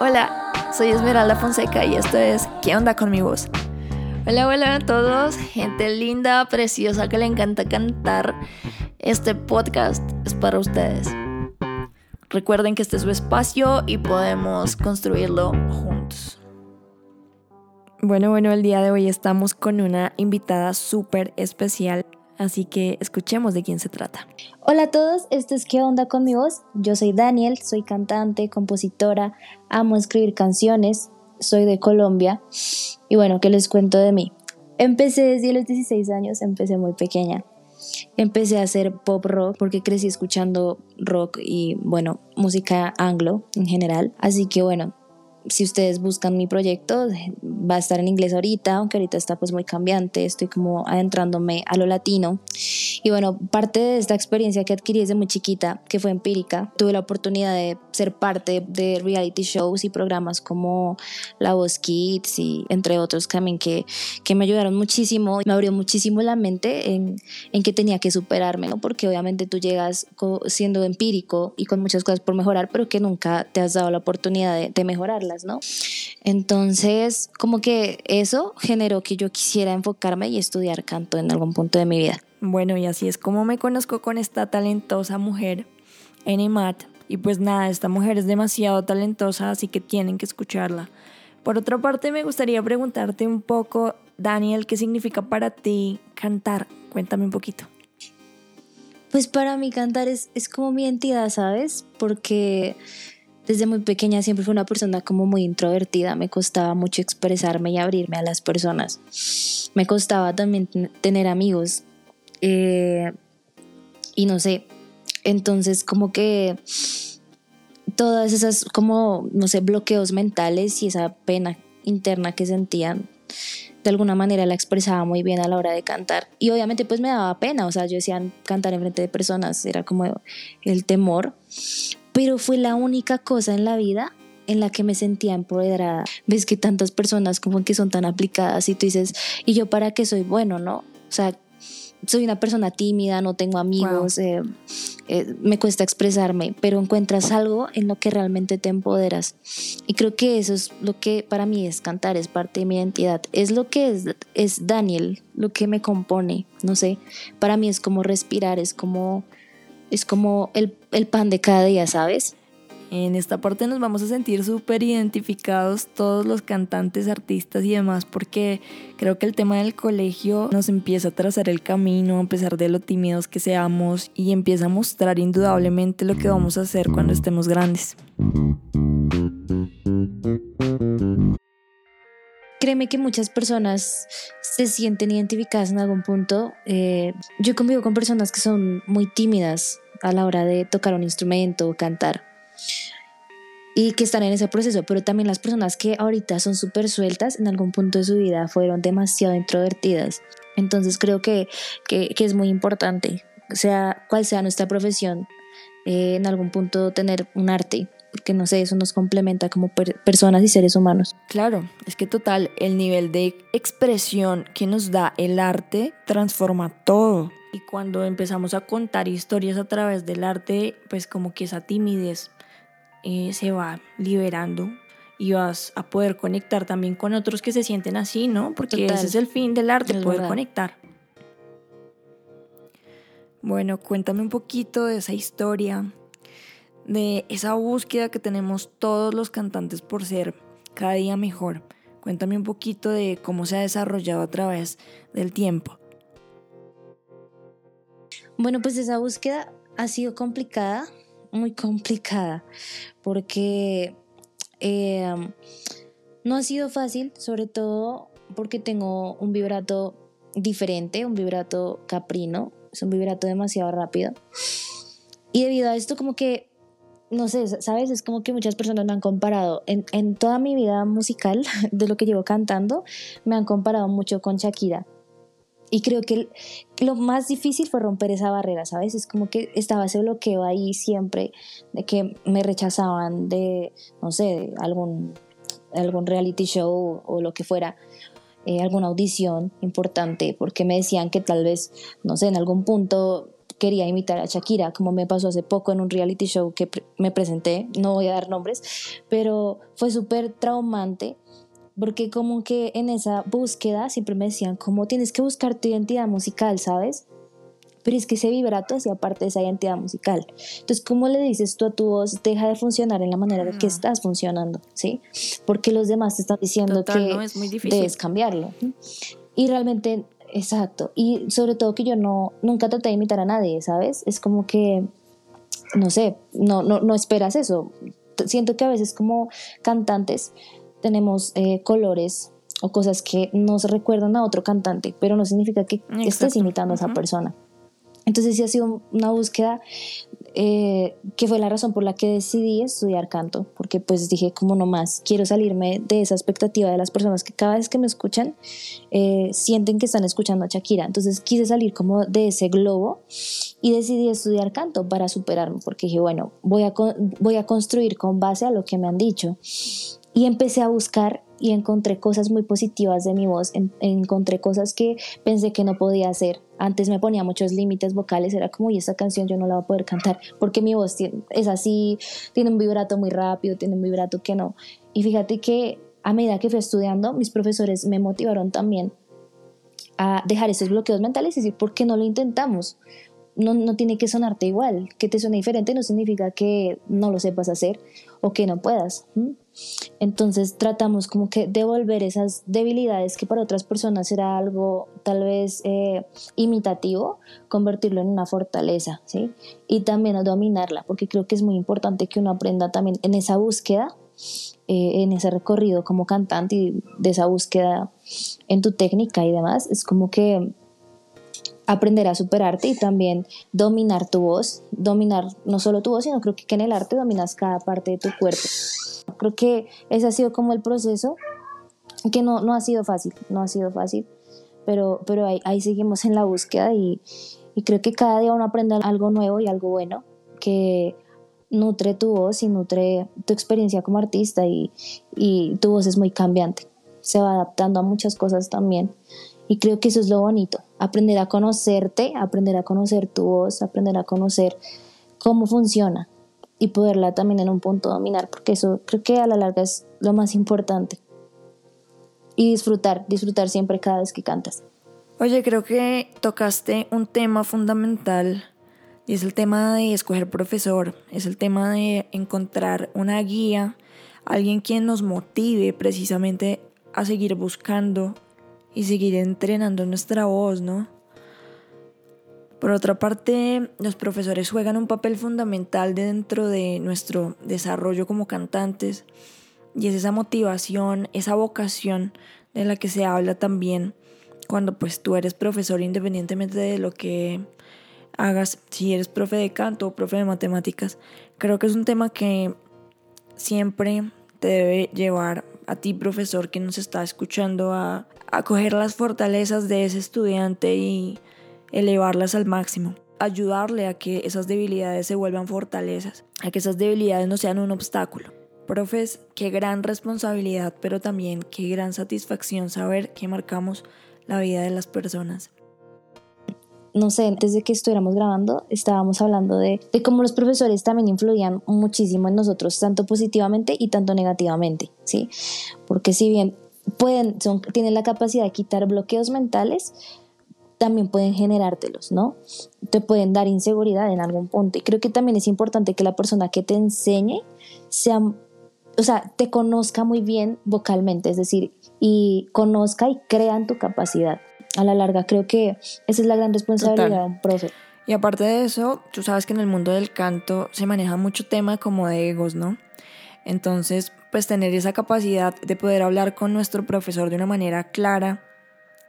Hola, soy Esmeralda Fonseca y esto es ¿Qué onda con mi voz? Hola, hola a todos, gente linda, preciosa que le encanta cantar. Este podcast es para ustedes. Recuerden que este es su espacio y podemos construirlo juntos. Bueno, bueno, el día de hoy estamos con una invitada súper especial, así que escuchemos de quién se trata. Hola a todos, esto es ¿Qué onda con mi voz? Yo soy Daniel, soy cantante, compositora, amo escribir canciones, soy de Colombia y bueno, ¿qué les cuento de mí? Empecé desde los 16 años, empecé muy pequeña. Empecé a hacer pop rock porque crecí escuchando rock y bueno, música anglo en general. Así que bueno, si ustedes buscan mi proyecto, va a estar en inglés ahorita, aunque ahorita está pues muy cambiante, estoy como adentrándome a lo latino. Y bueno, parte de esta experiencia que adquirí desde muy chiquita, que fue empírica, tuve la oportunidad de ser parte de reality shows y programas como La Voz Kids y entre otros también que, que me ayudaron muchísimo, me abrió muchísimo la mente en, en que tenía que superarme, ¿no? porque obviamente tú llegas siendo empírico y con muchas cosas por mejorar, pero que nunca te has dado la oportunidad de, de mejorarlas. ¿No? Entonces, como que eso generó que yo quisiera enfocarme y estudiar canto en algún punto de mi vida. Bueno, y así es como me conozco con esta talentosa mujer, Enimat. Y pues nada, esta mujer es demasiado talentosa, así que tienen que escucharla. Por otra parte, me gustaría preguntarte un poco, Daniel, ¿qué significa para ti cantar? Cuéntame un poquito. Pues para mí cantar es, es como mi entidad, ¿sabes? Porque desde muy pequeña siempre fui una persona como muy introvertida, me costaba mucho expresarme y abrirme a las personas. Me costaba también tener amigos. Eh, y no sé, entonces como que todas esas como, no sé, bloqueos mentales y esa pena interna que sentían, de alguna manera la expresaba muy bien a la hora de cantar. Y obviamente pues me daba pena, o sea, yo decía cantar en frente de personas, era como el temor, pero fue la única cosa en la vida en la que me sentía empoderada. Ves que tantas personas como que son tan aplicadas y tú dices, ¿y yo para qué soy bueno, no? O sea, soy una persona tímida, no tengo amigos, eh, eh, me cuesta expresarme, pero encuentras algo en lo que realmente te empoderas. Y creo que eso es lo que para mí es cantar, es parte de mi identidad. Es lo que es, es Daniel, lo que me compone, no sé. Para mí es como respirar, es como es como el, pan de cada día, ¿sabes? En esta parte nos vamos a sentir súper identificados todos los cantantes, artistas y demás, porque creo que el tema del colegio nos empieza a trazar el camino, a pesar de lo tímidos que seamos, y empieza a mostrar indudablemente lo que vamos a hacer cuando estemos grandes. Créeme que muchas personas se sienten identificadas en algún punto. Eh, yo convivo con personas que son muy tímidas a la hora de tocar un instrumento o cantar y que están en ese proceso, pero también las personas que ahorita son súper sueltas en algún punto de su vida fueron demasiado introvertidas. Entonces creo que, que, es muy importante, sea cual sea nuestra profesión, eh, en algún punto tener un arte porque no sé, eso nos complementa como personas y seres humanos. Claro, es que total, el nivel de expresión que nos da el arte transforma todo. Y cuando empezamos a contar historias a través del arte, pues como que esa timidez eh, se va liberando y vas a poder conectar también con otros que se sienten así, ¿no? Porque ese es el fin del arte, poder conectar. Bueno, cuéntame un poquito de esa historia, de esa búsqueda que tenemos todos los cantantes por ser cada día mejor. Cuéntame un poquito de cómo se ha desarrollado a través del tiempo. Bueno, pues esa búsqueda ha sido complicada, muy complicada, porque em, no ha sido fácil, sobre todo porque tengo un vibrato diferente, un vibrato caprino, es un vibrato demasiado rápido. Y debido a esto como que no sé, ¿sabes? Es como que muchas personas me han comparado, en, en, toda mi vida musical, de lo que llevo cantando, me han comparado mucho con Shakira. Y creo que lo más difícil fue romper esa barrera, ¿sabes? Es como que estaba ese bloqueo ahí siempre, de que me rechazaban de, no sé, algún, algún reality show o, lo que fuera. Eh, alguna audición importante porque me decían que tal vez, no sé, en algún punto quería imitar a Shakira, como me pasó hace poco en un reality show que me presenté, no voy a dar nombres, pero fue súper traumante porque como que en esa búsqueda siempre me decían como tienes que buscar tu identidad musical, ¿sabes? Pero es que ese vibrato hacía parte de esa identidad musical. Entonces, ¿cómo le dices tú a tu voz, deja de funcionar en la manera en que estás funcionando? ¿Sí? Porque los demás te están diciendo que debes cambiarlo. Y realmente, exacto. Y sobre todo que yo no, nunca traté de imitar a nadie, ¿sabes? Es como que, no sé, no, no, no esperas eso. Siento que a veces como cantantes tenemos eh, colores o cosas que nos recuerdan a otro cantante, pero no significa que estés imitando a esa persona. Entonces sí ha sido una búsqueda eh, que fue la razón por la que decidí estudiar canto, porque pues dije como no más, quiero salirme de esa expectativa de las personas que cada vez que me escuchan eh, sienten que están escuchando a Shakira. Entonces quise salir como de ese globo y decidí estudiar canto para superarme, porque dije, bueno, voy a, voy a construir con base a lo que me han dicho. Y empecé a buscar y encontré cosas muy positivas de mi voz, encontré cosas que pensé que no podía hacer. Antes me ponía muchos límites vocales, era como, y esta canción yo no la voy a poder cantar porque mi voz es así, tiene un vibrato muy rápido, tiene un vibrato que no. Y fíjate que a medida que fui estudiando, mis profesores me motivaron también a dejar esos bloqueos mentales y decir, ¿por qué no lo intentamos? No, no tiene que sonarte igual, que te suene diferente no significa que no lo sepas hacer o que no puedas. Entonces tratamos como que devolver esas debilidades que para otras personas era algo tal vez eh, imitativo, convertirlo en una fortaleza, ¿sí? Y también dominarla, porque creo que es muy importante que uno aprenda también en esa búsqueda, eh, en ese recorrido como cantante y de esa búsqueda en tu técnica y demás, es como que aprender a superarte y también dominar tu voz, dominar no solo tu voz, sino creo que en el arte dominas cada parte de tu cuerpo. Creo que ese ha sido como el proceso, que no, no ha sido fácil, no ha sido fácil, pero, pero ahí, seguimos en la búsqueda y, y creo que cada día uno aprende algo nuevo y algo bueno que nutre tu voz y nutre tu experiencia como artista y, y tu voz es muy cambiante, se va adaptando a muchas cosas también y creo que eso es lo bonito, aprender a conocerte, aprender a conocer tu voz, aprender a conocer cómo funciona y poderla también en un punto dominar, porque eso creo que a la larga es lo más importante. Y disfrutar, disfrutar siempre cada vez que cantas. Oye, creo que tocaste un tema fundamental y es el tema de escoger profesor, es el tema de encontrar una guía, alguien quien nos motive precisamente a seguir buscando y seguir entrenando nuestra voz, ¿no? Por otra parte, los profesores juegan un papel fundamental dentro de nuestro desarrollo como cantantes y es esa motivación, esa vocación de la que se habla también cuando pues tú eres profesor independientemente de lo que hagas, si eres profe de canto o profe de matemáticas. Creo que es un tema que siempre te debe llevar a ti profesor que nos está escuchando a, a coger las fortalezas de ese estudiante y elevarlas al máximo, ayudarle a que esas debilidades se vuelvan fortalezas, a que esas debilidades no sean un obstáculo. Profes, qué gran responsabilidad, pero también qué gran satisfacción saber que marcamos la vida de las personas. No sé, antes de que estuviéramos grabando, estábamos hablando de, de cómo los profesores también influían muchísimo en nosotros, tanto positivamente y tanto negativamente, ¿sí? Porque si bien pueden, son, tienen la capacidad de quitar bloqueos mentales, también pueden generártelos, ¿no? Te pueden dar inseguridad en algún punto. Y creo que también es importante que la persona que te enseñe sea, o sea, te conozca muy bien vocalmente, es decir, y conozca y crea en tu capacidad. A la larga, creo que esa es la gran responsabilidad de un profe. Y aparte de eso, tú sabes que en el mundo del canto se maneja mucho tema como de egos, ¿no? Entonces, pues tener esa capacidad de poder hablar con nuestro profesor de una manera clara,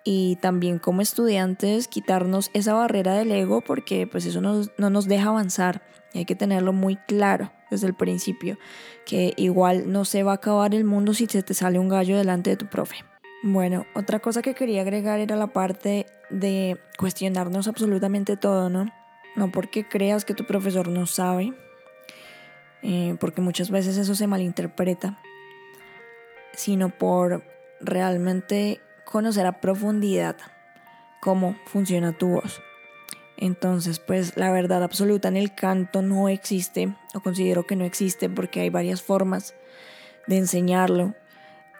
y también como estudiantes quitarnos esa barrera del ego porque pues eso no nos deja avanzar y hay que tenerlo muy claro desde el principio que igual no se va a acabar el mundo si se te sale un gallo delante de tu profe. Bueno, otra cosa que quería agregar era la parte de cuestionarnos absolutamente todo, ¿no? No porque creas que tu profesor no sabe, eh, porque muchas veces eso se malinterpreta, sino por realmente conocer a profundidad cómo funciona tu voz. Entonces, pues la verdad absoluta en el canto no existe, o considero que no existe porque hay varias formas de enseñarlo.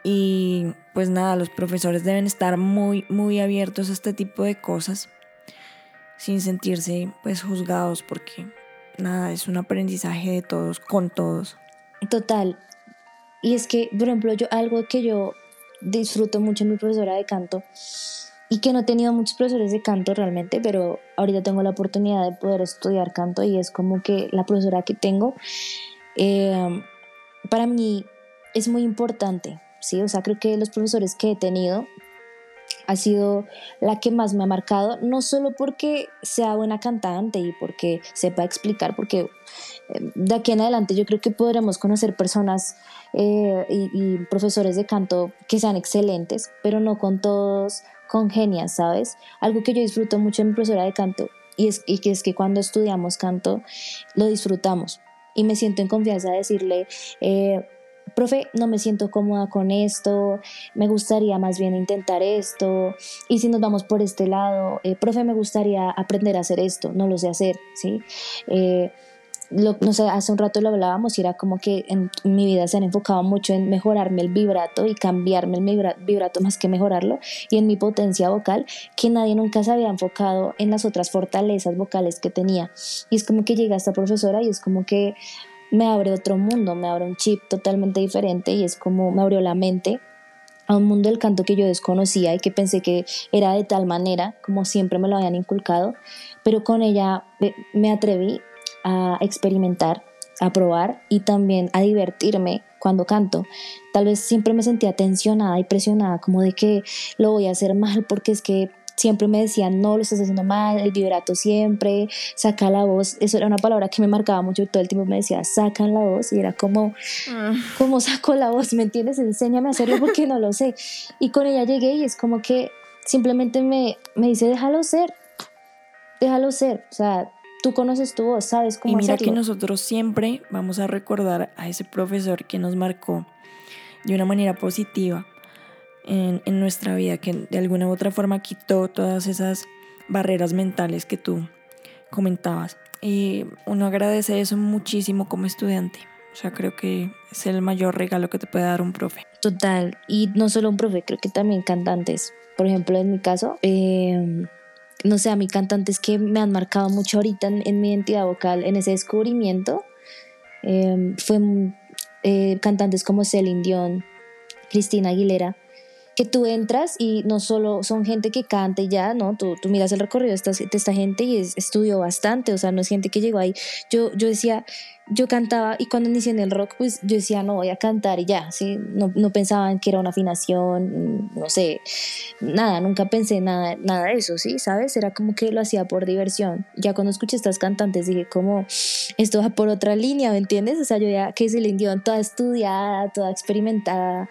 Y pues nada, los profesores deben estar muy, muy abiertos a este tipo de cosas, sin sentirse pues juzgados porque nada, es un aprendizaje de todos, con todos. Total. Y es que, por ejemplo, yo algo que yo disfruto mucho mi profesora de canto y que no he tenido muchos profesores de canto realmente, pero ahorita tengo la oportunidad de poder estudiar canto y es como que la profesora que tengo, eh, para mí es muy importante, ¿sí? O sea, creo que los profesores que he tenido ha sido la que más me ha marcado, no solo porque sea buena cantante y porque sepa explicar, porque eh, de aquí en adelante yo creo que podremos conocer personas eh, y, profesores de canto que sean excelentes, pero no con todos congenias, ¿sabes? Algo que yo disfruto mucho en mi profesora de canto y es, y que es que cuando estudiamos canto lo disfrutamos y me siento en confianza de decirle, eh, profe, no me siento cómoda con esto, me gustaría más bien intentar esto, y si nos vamos por este lado, eh, profe, me gustaría aprender a hacer esto, no lo sé hacer, ¿sí? Eh, no sé, hace un rato lo hablábamos y era como que en mi vida se han enfocado mucho en mejorarme el vibrato y cambiarme el vibrato más que mejorarlo y en mi potencia vocal que nadie nunca se había enfocado en las otras fortalezas vocales que tenía y es como que llega esta profesora y es como que me abre otro mundo, me abre un chip totalmente diferente y es como me abrió la mente a un mundo del canto que yo desconocía y que pensé que era de tal manera como siempre me lo habían inculcado, pero con ella me atreví a experimentar, a probar y también a divertirme cuando canto. Tal vez siempre me sentía tensionada y presionada como de que lo voy a hacer mal porque es que siempre me decían, no, lo estás haciendo mal, el vibrato siempre, saca la voz. Eso era una palabra que me marcaba mucho, todo el tiempo me decía, sacan la voz, y era como, ah. ¿cómo saco la voz? ¿Me entiendes? Enséñame a hacerlo porque no lo sé. Y con ella llegué y es como que simplemente me, me dice, déjalo ser, déjalo ser. O sea, tú conoces tu voz, sabes cómo Y mira que nosotros siempre vamos a recordar a ese profesor que nos marcó de una manera positiva en, en, nuestra vida, que de alguna u otra forma quitó todas esas barreras mentales que tú comentabas. Y uno agradece eso muchísimo como estudiante. O sea, creo que es el mayor regalo que te puede dar un profe. Total. Y no solo un profe, creo que también cantantes. Por ejemplo, en mi caso, eh, no sé, a mí cantantes que me han marcado mucho ahorita en, mi identidad vocal, en ese descubrimiento, eh, fue eh, cantantes como Celine Dion, Cristina Aguilera, que tú entras y no solo son gente que canta y ya, ¿no? Tú, miras el recorrido de esta, de esta gente y es, estudió bastante, o sea, no es gente que llegó ahí. Yo, yo decía, yo cantaba y cuando inicié en el rock, pues yo decía, no, voy a cantar y ya, ¿sí? No, no pensaban que era una afinación, no sé, nada, nunca pensé nada, nada de eso, ¿sí? ¿Sabes? Era como que lo hacía por diversión. Ya cuando escuché estas cantantes dije, como, esto va por otra línea, ¿me entiendes? O sea, yo ya que se le dio toda estudiada, toda experimentada,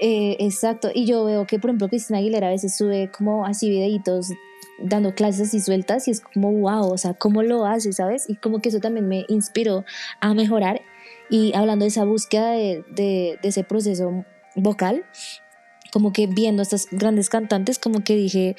eh, exacto, y yo veo que por ejemplo Cristina Aguilera a veces sube como así videitos dando clases así sueltas y es como wow, o sea, ¿cómo lo hace, sabes? Y como que eso también me inspiró a mejorar. Y hablando de esa búsqueda de, de, ese proceso vocal, como que viendo a estas grandes cantantes, como que dije,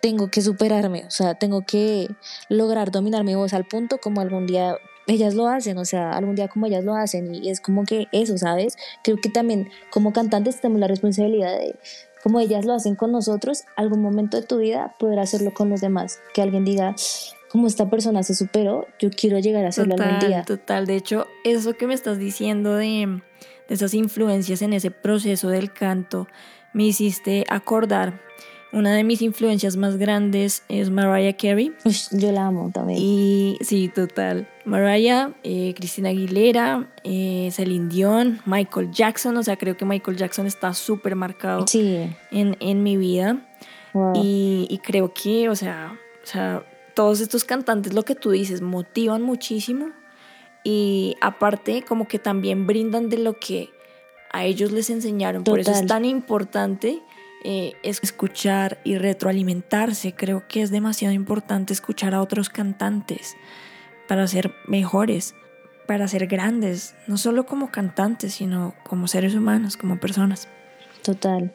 tengo que superarme, o sea, tengo que lograr dominar mi voz al punto como algún día ellas lo hacen, o sea, algún día como ellas lo hacen y es como que eso, ¿sabes? Creo que también como cantantes tenemos la responsabilidad de, como ellas lo hacen con nosotros, algún momento de tu vida poder hacerlo con los demás, que alguien diga, como esta persona se superó, yo quiero llegar a hacerlo algún día. Total, de hecho, eso que me estás diciendo de, de esas influencias en ese proceso del canto, me hiciste acordar una de mis influencias más grandes es Mariah Carey. yo la amo también. Y sí, total. Mariah, eh, Cristina Aguilera, eh, Celine Dion, Michael Jackson. O sea, creo que Michael Jackson está súper marcado en, en, mi vida. Y, y, creo que, o sea, o sea, todos estos cantantes, lo que tú dices, motivan muchísimo. Y aparte, como que también brindan de lo que a ellos les enseñaron. Por eso es tan importante eh, es escuchar y retroalimentarse. Creo que es demasiado importante escuchar a otros cantantes para ser mejores, para ser grandes, no solo como cantantes, sino como seres humanos, como personas. Total.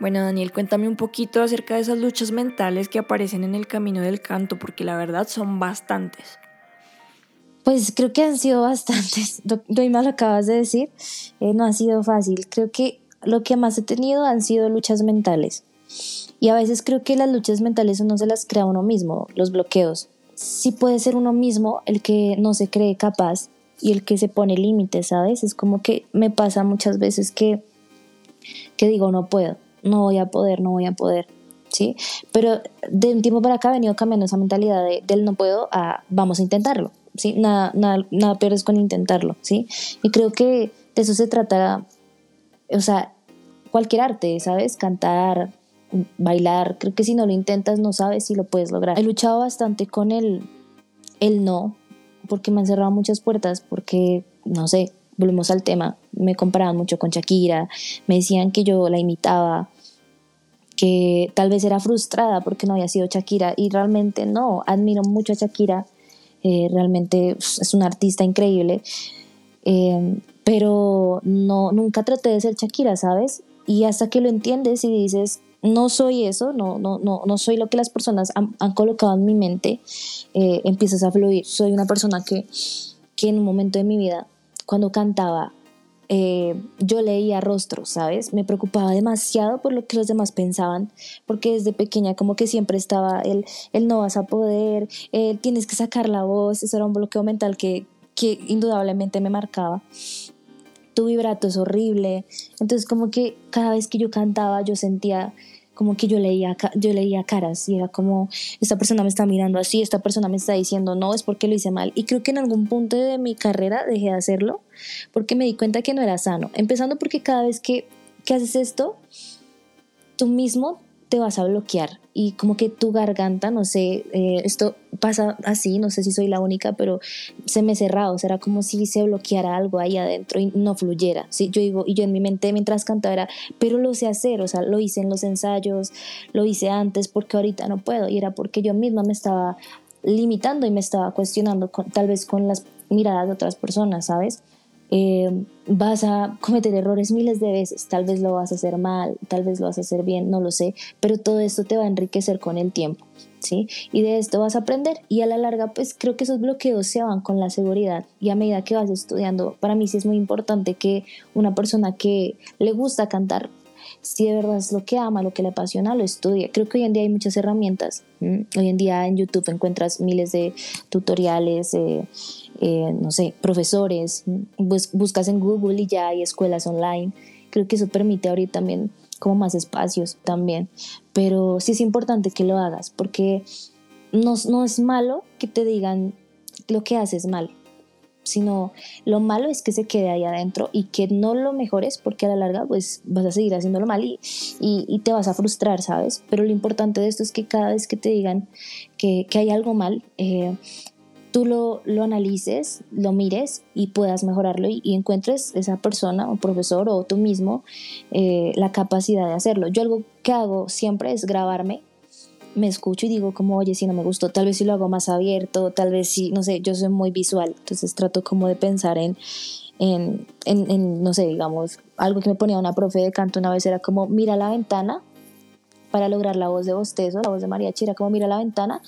Bueno, Daniel, cuéntame un poquito acerca de esas luchas mentales que aparecen en el camino del canto, porque la verdad son bastantes. Pues creo que han sido bastantes. Más lo acabas de decir. Eh, no ha sido fácil. Creo que lo que más he tenido han sido luchas mentales. Y a veces creo que las luchas mentales uno se las crea uno mismo, los bloqueos. Sí puede ser uno mismo el que no se cree capaz y el que se pone límites, ¿sabes? Es como que me pasa muchas veces que, que digo, no puedo no voy a poder, no voy a poder, ¿sí? Pero de un tiempo para acá ha venido cambiando esa mentalidad de, del no puedo a vamos a intentarlo, ¿sí? Nada, nada, nada pierdes con intentarlo, ¿sí? Y creo que de eso se trata, o sea, cualquier arte, ¿sabes? Cantar, bailar, creo que si no lo intentas no sabes si lo puedes lograr. He luchado bastante con el, el no, porque me han cerrado muchas puertas, porque, no sé, volvemos al tema, me comparaban mucho con Shakira, me decían que yo la imitaba, que tal vez era frustrada porque no había sido Shakira y realmente no, admiro mucho a Shakira, eh, realmente es una artista increíble, eh, pero no, nunca traté de ser Shakira, ¿sabes? Y hasta que lo entiendes y dices, no soy eso, no, no, no, no soy lo que las personas han, colocado en mi mente, eh, empiezas a fluir. Soy una persona que, que en un momento de mi vida cuando cantaba, eh, yo leía rostros, ¿sabes? Me preocupaba demasiado por lo que los demás pensaban, porque desde pequeña como que siempre estaba el, el no vas a poder, el tienes que sacar la voz, eso era un bloqueo mental que, que indudablemente me marcaba. Tu vibrato es horrible, entonces como que cada vez que yo cantaba yo sentía como que yo leía, yo leía caras y era como, esta persona me está mirando así, esta persona me está diciendo no, es porque lo hice mal. Y creo que en algún punto de mi carrera dejé de hacerlo porque me di cuenta que no era sano. Empezando porque cada vez que, que haces esto, tú mismo te vas a bloquear y como que tu garganta, no sé, eh, esto pasa así, no sé si soy la única, pero se me cerraba, o sea, era como si se bloqueara algo ahí adentro y no fluyera, ¿sí? Yo digo, y yo en mi mente mientras cantaba era, pero lo sé hacer, o sea, lo hice en los ensayos, lo hice antes, porque ahorita no puedo, y era porque yo misma me estaba limitando y me estaba cuestionando, tal vez con las miradas de otras personas, ¿sabes? Eh, vas a cometer errores miles de veces, tal vez lo vas a hacer mal, tal vez lo vas a hacer bien, no lo sé, pero todo esto te va a enriquecer con el tiempo, ¿sí? Y de esto vas a aprender y a la larga pues creo que esos bloqueos se van con la seguridad y a medida que vas estudiando, para mí sí es muy importante que una persona que le gusta cantar si de verdad es lo que ama, lo que le apasiona, lo estudie. Creo que hoy en día hay muchas herramientas. Hoy en día en YouTube encuentras miles de tutoriales, eh, eh, no sé, profesores, buscas en Google y ya hay escuelas online. Creo que eso permite ahorita también como más espacios también. Pero sí es importante que lo hagas porque no, no es malo que te digan lo que haces mal sino lo malo es que se quede ahí adentro y que no lo mejores porque a la larga pues vas a seguir haciéndolo mal y, y, te vas a frustrar, ¿sabes? Pero lo importante de esto es que cada vez que te digan que, que hay algo mal, eh, tú lo, lo, analices, lo mires y puedas mejorarlo y, encuentres esa persona o profesor o tú mismo eh, la capacidad de hacerlo. Yo algo que hago siempre es grabarme me escucho y digo como, oye, si no me gustó, tal vez si lo hago más abierto, tal vez si, no sé, yo soy muy visual, entonces trato como de pensar en, en, en, no sé, digamos, algo que me ponía una profe de canto una vez era como, mira la ventana para lograr la voz de bostezo, la voz de María Chira, como mira la ventana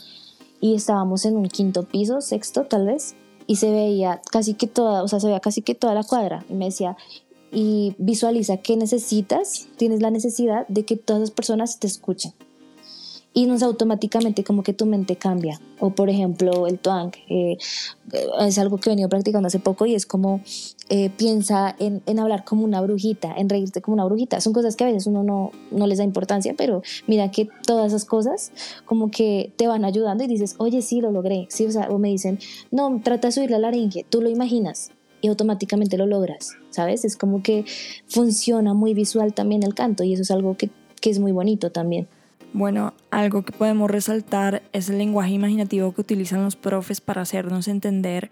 y estábamos en un quinto piso, sexto tal vez, y se veía casi que toda, o sea, se veía casi que toda la cuadra. Y me decía, y visualiza qué necesitas, tienes la necesidad de que todas las personas te escuchen y no es automáticamente como que tu mente cambia. O por ejemplo el twang, eh, es algo que he venido practicando hace poco y es como eh, piensa en, en, hablar como una brujita, en reírte como una brujita. Son cosas que a veces uno no, no les da importancia, pero mira que todas esas cosas como que te van ayudando y dices, oye, sí, lo logré. Sí, o, sea, o me dicen, no, trata de subir la laringe, tú lo imaginas y automáticamente lo logras, ¿sabes? Es como que funciona muy visual también el canto y eso es algo que, que es muy bonito también. Bueno, algo que podemos resaltar es el lenguaje imaginativo que utilizan los profes para hacernos entender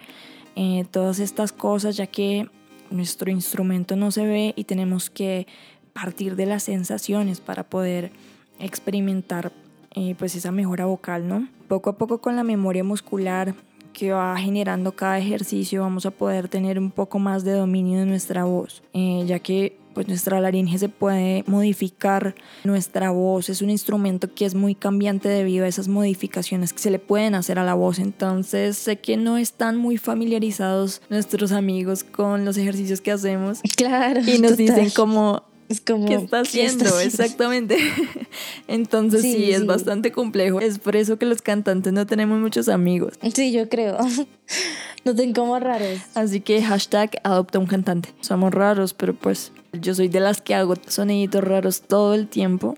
eh, todas estas cosas, ya que nuestro instrumento no se ve y tenemos que partir de las sensaciones para poder experimentar eh, pues esa mejora vocal, ¿no? Poco a poco con la memoria muscular que va generando cada ejercicio vamos a poder tener un poco más de dominio de nuestra voz, eh, ya que pues nuestra laringe se puede modificar, nuestra voz es un instrumento que es muy cambiante debido a esas modificaciones que se le pueden hacer a la voz. Entonces sé que no están muy familiarizados nuestros amigos con los ejercicios que hacemos. Claro. Y nos dicen como, ¿Qué está haciendo? Exactamente. Entonces sí, es bastante complejo. Es por eso que los cantantes no tenemos muchos amigos. Sí, yo creo. Nos ven como raros. Así que hashtag adopta un cantante. Somos raros, pero pues yo soy de las que hago soniditos raros todo el tiempo.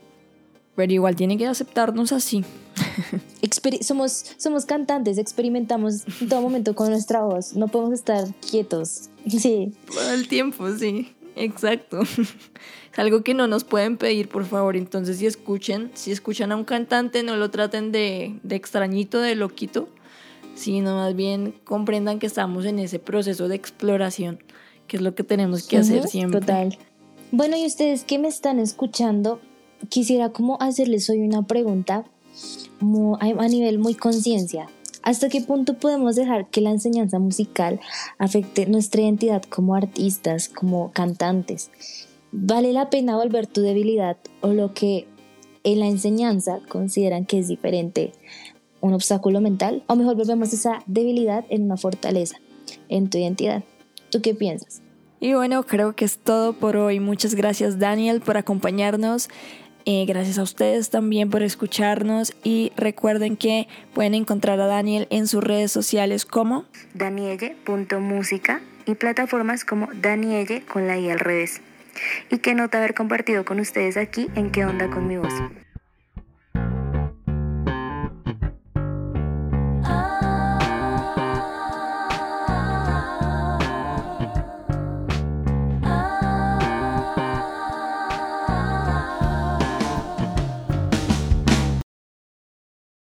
Pero igual tiene que aceptarnos así. somos, somos cantantes, experimentamos en todo momento con nuestra voz. No podemos estar quietos. Sí. Todo el tiempo, sí. Exacto. Es algo que no nos pueden pedir, por favor. Entonces, si escuchen, si escuchan a un cantante, no lo traten de, de extrañito, de loquito, sino más bien comprendan que estamos en ese proceso de exploración, que es lo que tenemos que hacer siempre. Total. Bueno, y ustedes que me están escuchando, quisiera como hacerles hoy una pregunta a nivel muy conciencia. ¿Hasta qué punto podemos dejar que la enseñanza musical afecte nuestra identidad como artistas, como cantantes? ¿Vale la pena volver tu debilidad o lo que en la enseñanza consideran que es diferente un obstáculo mental? O mejor volvemos esa debilidad en una fortaleza en tu identidad. ¿Tú qué piensas? Y bueno, creo que es todo por hoy. Muchas gracias Daniel por acompañarnos. Eh, gracias a ustedes también por escucharnos y recuerden que pueden encontrar a Daniel en sus redes sociales como danielle.música y plataformas como Danielle con la I al revés. Y qué nota haber compartido con ustedes aquí en qué onda con mi voz.